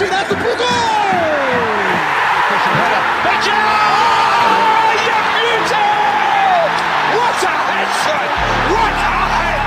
direto pro gol! Bate! Oh, you beauty! What a a head!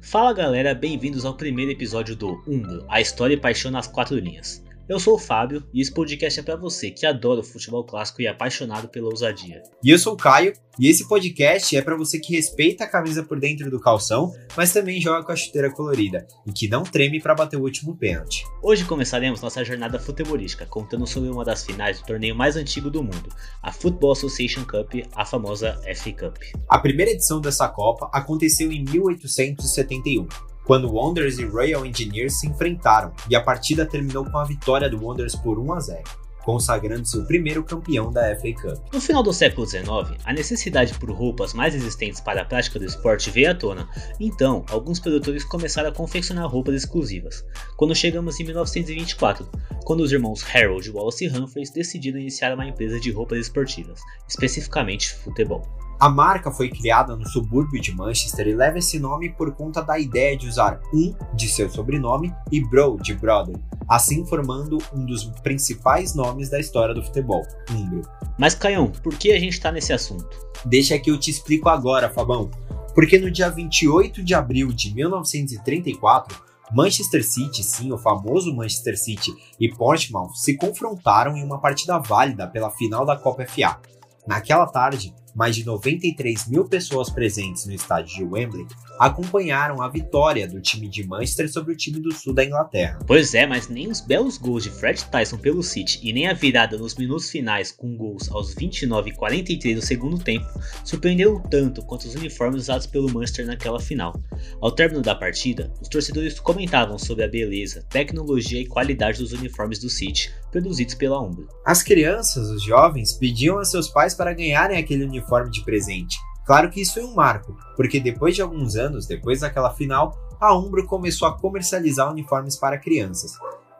Fala galera, bem-vindos ao primeiro episódio do Umbro, a história e paixão nas quatro linhas. Eu sou o Fábio e esse podcast é para você que adora o futebol clássico e é apaixonado pela ousadia. E eu sou o Caio e esse podcast é para você que respeita a camisa por dentro do calção, mas também joga com a chuteira colorida e que não treme para bater o último pênalti. Hoje começaremos nossa jornada futebolística contando sobre uma das finais do torneio mais antigo do mundo, a Football Association Cup, a famosa FA Cup. A primeira edição dessa Copa aconteceu em 1871 quando Wanderers e Royal Engineers se enfrentaram e a partida terminou com a vitória do Wanderers por 1 a 0 consagrando-se o primeiro campeão da FA Cup. No final do século XIX, a necessidade por roupas mais resistentes para a prática do esporte veio à tona, então alguns produtores começaram a confeccionar roupas exclusivas. Quando chegamos em 1924, quando os irmãos Harold, Wallace e Humphreys decidiram iniciar uma empresa de roupas esportivas, especificamente futebol. A marca foi criada no subúrbio de Manchester e leva esse nome por conta da ideia de usar um de seu sobrenome e bro de brother, assim formando um dos principais nomes da história do futebol, Umbro. Mas Caião, por que a gente está nesse assunto? Deixa que eu te explico agora, Fabão. Porque no dia 28 de abril de 1934, Manchester City, sim, o famoso Manchester City e Portsmouth se confrontaram em uma partida válida pela final da Copa FA. Naquela tarde, mais de 93 mil pessoas presentes no estádio de Wembley acompanharam a vitória do time de Manchester sobre o time do sul da Inglaterra. Pois é, mas nem os belos gols de Fred Tyson pelo City e nem a virada nos minutos finais com gols aos 29 e 43 do segundo tempo surpreenderam tanto quanto os uniformes usados pelo Manchester naquela final. Ao término da partida, os torcedores comentavam sobre a beleza, tecnologia e qualidade dos uniformes do City produzidos pela Umbro. As crianças, os jovens, pediam a seus pais para ganharem aquele uniforme de presente Claro que isso foi um marco, porque depois de alguns anos, depois daquela final, a Umbro começou a comercializar uniformes para crianças.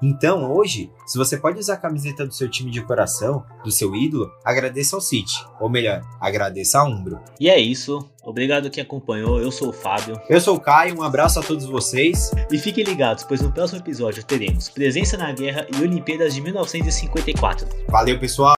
Então, hoje, se você pode usar a camiseta do seu time de coração, do seu ídolo, agradeça ao City. Ou melhor, agradeça a Umbro. E é isso. Obrigado que acompanhou. Eu sou o Fábio. Eu sou o Caio. Um abraço a todos vocês. E fiquem ligados, pois no próximo episódio teremos Presença na Guerra e Olimpíadas de 1954. Valeu, pessoal!